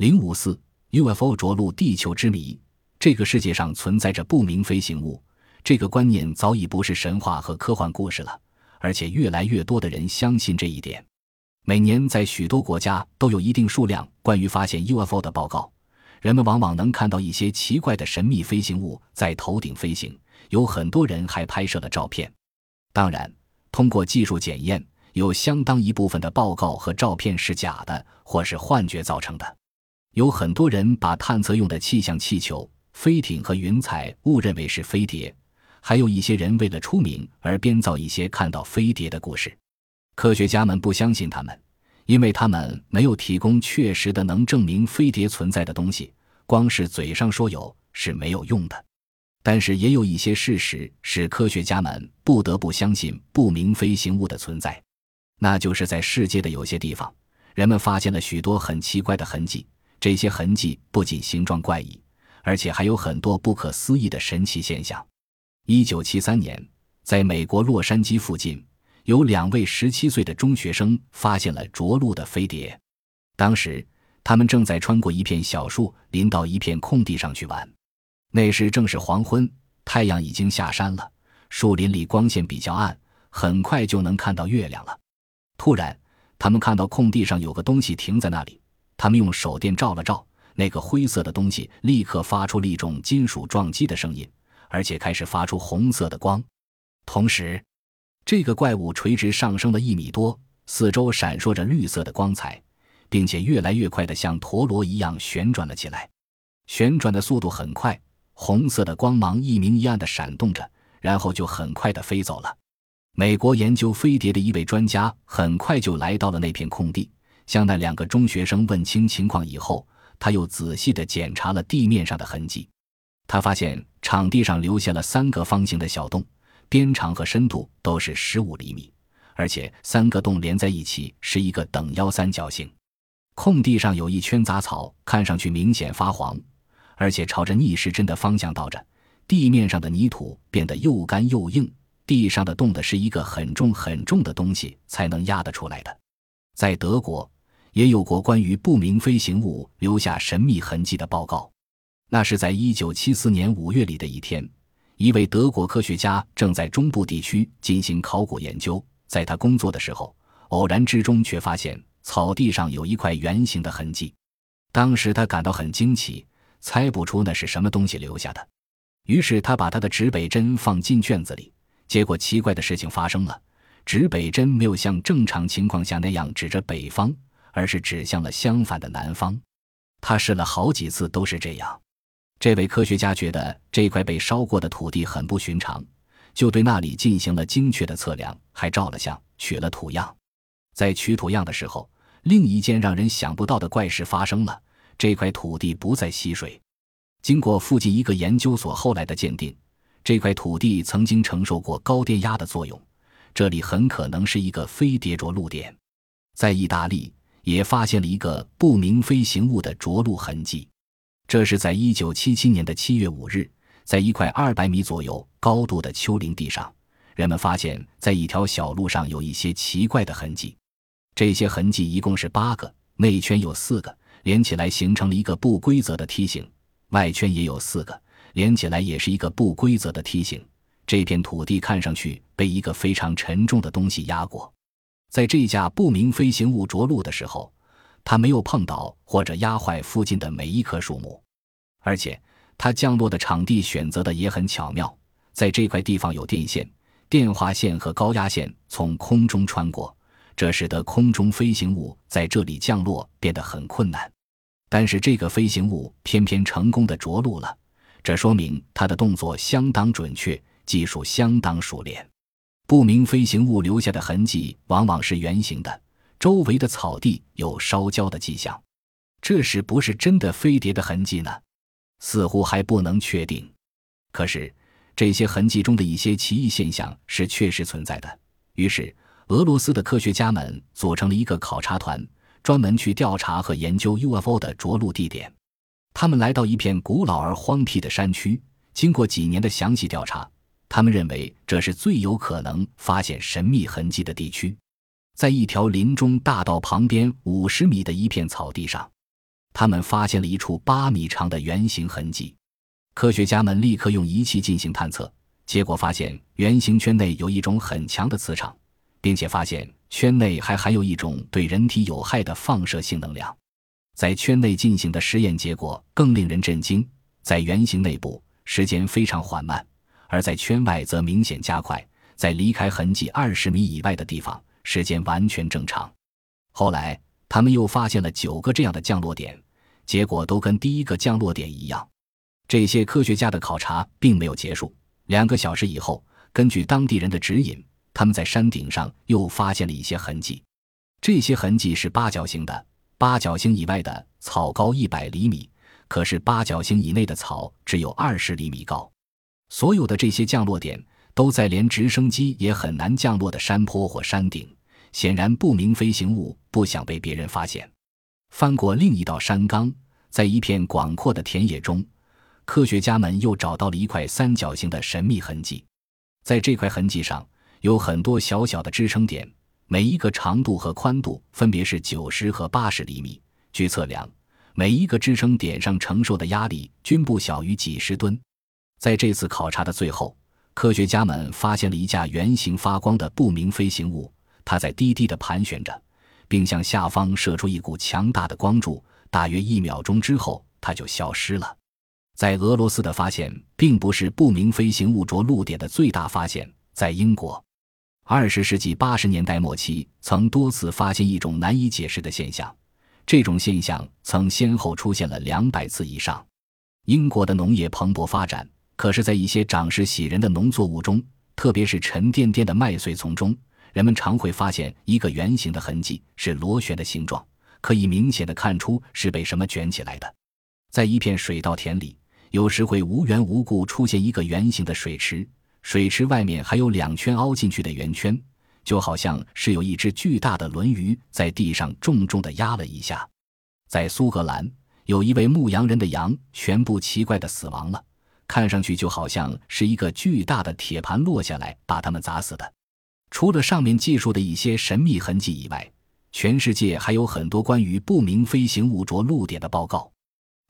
零五四 UFO 着陆地球之谜，这个世界上存在着不明飞行物，这个观念早已不是神话和科幻故事了，而且越来越多的人相信这一点。每年在许多国家都有一定数量关于发现 UFO 的报告，人们往往能看到一些奇怪的神秘飞行物在头顶飞行，有很多人还拍摄了照片。当然，通过技术检验，有相当一部分的报告和照片是假的，或是幻觉造成的。有很多人把探测用的气象气球、飞艇和云彩误认为是飞碟，还有一些人为了出名而编造一些看到飞碟的故事。科学家们不相信他们，因为他们没有提供确实的能证明飞碟存在的东西，光是嘴上说有是没有用的。但是也有一些事实使科学家们不得不相信不明飞行物的存在，那就是在世界的有些地方，人们发现了许多很奇怪的痕迹。这些痕迹不仅形状怪异，而且还有很多不可思议的神奇现象。一九七三年，在美国洛杉矶附近，有两位十七岁的中学生发现了着陆的飞碟。当时，他们正在穿过一片小树林到一片空地上去玩。那时正是黄昏，太阳已经下山了，树林里光线比较暗，很快就能看到月亮了。突然，他们看到空地上有个东西停在那里。他们用手电照了照，那个灰色的东西立刻发出了一种金属撞击的声音，而且开始发出红色的光。同时，这个怪物垂直上升了一米多，四周闪烁着绿色的光彩，并且越来越快的像陀螺一样旋转了起来。旋转的速度很快，红色的光芒一明一暗的闪动着，然后就很快的飞走了。美国研究飞碟的一位专家很快就来到了那片空地。向那两个中学生问清情况以后，他又仔细地检查了地面上的痕迹。他发现场地上留下了三个方形的小洞，边长和深度都是十五厘米，而且三个洞连在一起是一个等腰三角形。空地上有一圈杂草，看上去明显发黄，而且朝着逆时针的方向倒着。地面上的泥土变得又干又硬，地上的洞的是一个很重很重的东西才能压得出来的。在德国。也有过关于不明飞行物留下神秘痕迹的报告。那是在一九七四年五月里的一天，一位德国科学家正在中部地区进行考古研究。在他工作的时候，偶然之中却发现草地上有一块圆形的痕迹。当时他感到很惊奇，猜不出那是什么东西留下的。于是他把他的指北针放进卷子里，结果奇怪的事情发生了：指北针没有像正常情况下那样指着北方。而是指向了相反的南方，他试了好几次都是这样。这位科学家觉得这块被烧过的土地很不寻常，就对那里进行了精确的测量，还照了相，取了土样。在取土样的时候，另一件让人想不到的怪事发生了：这块土地不再吸水。经过附近一个研究所后来的鉴定，这块土地曾经承受过高电压的作用，这里很可能是一个飞碟着陆点。在意大利。也发现了一个不明飞行物的着陆痕迹，这是在一九七七年的七月五日，在一块二百米左右高度的丘陵地上，人们发现，在一条小路上有一些奇怪的痕迹。这些痕迹一共是八个，内圈有四个，连起来形成了一个不规则的梯形；外圈也有四个，连起来也是一个不规则的梯形。这片土地看上去被一个非常沉重的东西压过。在这架不明飞行物着陆的时候，它没有碰倒或者压坏附近的每一棵树木，而且它降落的场地选择的也很巧妙。在这块地方有电线、电话线和高压线从空中穿过，这使得空中飞行物在这里降落变得很困难。但是这个飞行物偏偏成功的着陆了，这说明它的动作相当准确，技术相当熟练。不明飞行物留下的痕迹往往是圆形的，周围的草地有烧焦的迹象，这是不是真的飞碟的痕迹呢？似乎还不能确定。可是这些痕迹中的一些奇异现象是确实存在的。于是，俄罗斯的科学家们组成了一个考察团，专门去调查和研究 UFO 的着陆地点。他们来到一片古老而荒僻的山区，经过几年的详细调查。他们认为这是最有可能发现神秘痕迹的地区，在一条林中大道旁边五十米的一片草地上，他们发现了一处八米长的圆形痕迹。科学家们立刻用仪器进行探测，结果发现圆形圈内有一种很强的磁场，并且发现圈内还含有一种对人体有害的放射性能量。在圈内进行的实验结果更令人震惊：在圆形内部，时间非常缓慢；而在圈外则明显加快。在离开痕迹二十米以外的地方，时间完全正常。后来，他们又发现了九个这样的降落点，结果都跟第一个降落点一样。这些科学家的考察并没有结束。两个小时以后，根据当地人的指引，他们在山顶上又发现了一些痕迹。这些痕迹是八角形的，八角形以外的草高一百厘米，可是八角形以内的草只有二十厘米高。所有的这些降落点都在连直升机也很难降落的山坡或山顶。显然，不明飞行物不想被别人发现。翻过另一道山岗，在一片广阔的田野中。科学家们又找到了一块三角形的神秘痕迹，在这块痕迹上有很多小小的支撑点，每一个长度和宽度分别是九十和八十厘米。据测量，每一个支撑点上承受的压力均不小于几十吨。在这次考察的最后，科学家们发现了一架圆形发光的不明飞行物，它在低低地盘旋着，并向下方射出一股强大的光柱。大约一秒钟之后，它就消失了。在俄罗斯的发现并不是不明飞行物着陆点的最大发现。在英国，二十世纪八十年代末期曾多次发现一种难以解释的现象，这种现象曾先后出现了两百次以上。英国的农业蓬勃发展，可是，在一些长势喜人的农作物中，特别是沉甸甸的麦穗丛中，人们常会发现一个圆形的痕迹，是螺旋的形状，可以明显的看出是被什么卷起来的。在一片水稻田里。有时会无缘无故出现一个圆形的水池，水池外面还有两圈凹进去的圆圈，就好像是有一只巨大的轮鱼在地上重重的压了一下。在苏格兰，有一位牧羊人的羊全部奇怪的死亡了，看上去就好像是一个巨大的铁盘落下来把他们砸死的。除了上面记述的一些神秘痕迹以外，全世界还有很多关于不明飞行物着陆点的报告。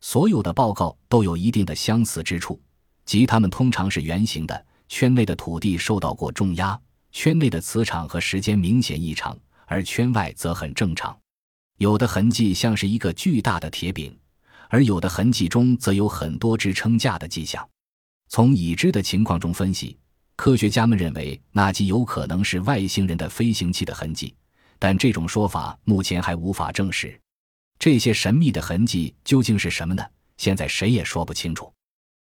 所有的报告都有一定的相似之处，即它们通常是圆形的，圈内的土地受到过重压，圈内的磁场和时间明显异常，而圈外则很正常。有的痕迹像是一个巨大的铁饼，而有的痕迹中则有很多支撑架的迹象。从已知的情况中分析，科学家们认为那极有可能是外星人的飞行器的痕迹，但这种说法目前还无法证实。这些神秘的痕迹究竟是什么呢？现在谁也说不清楚。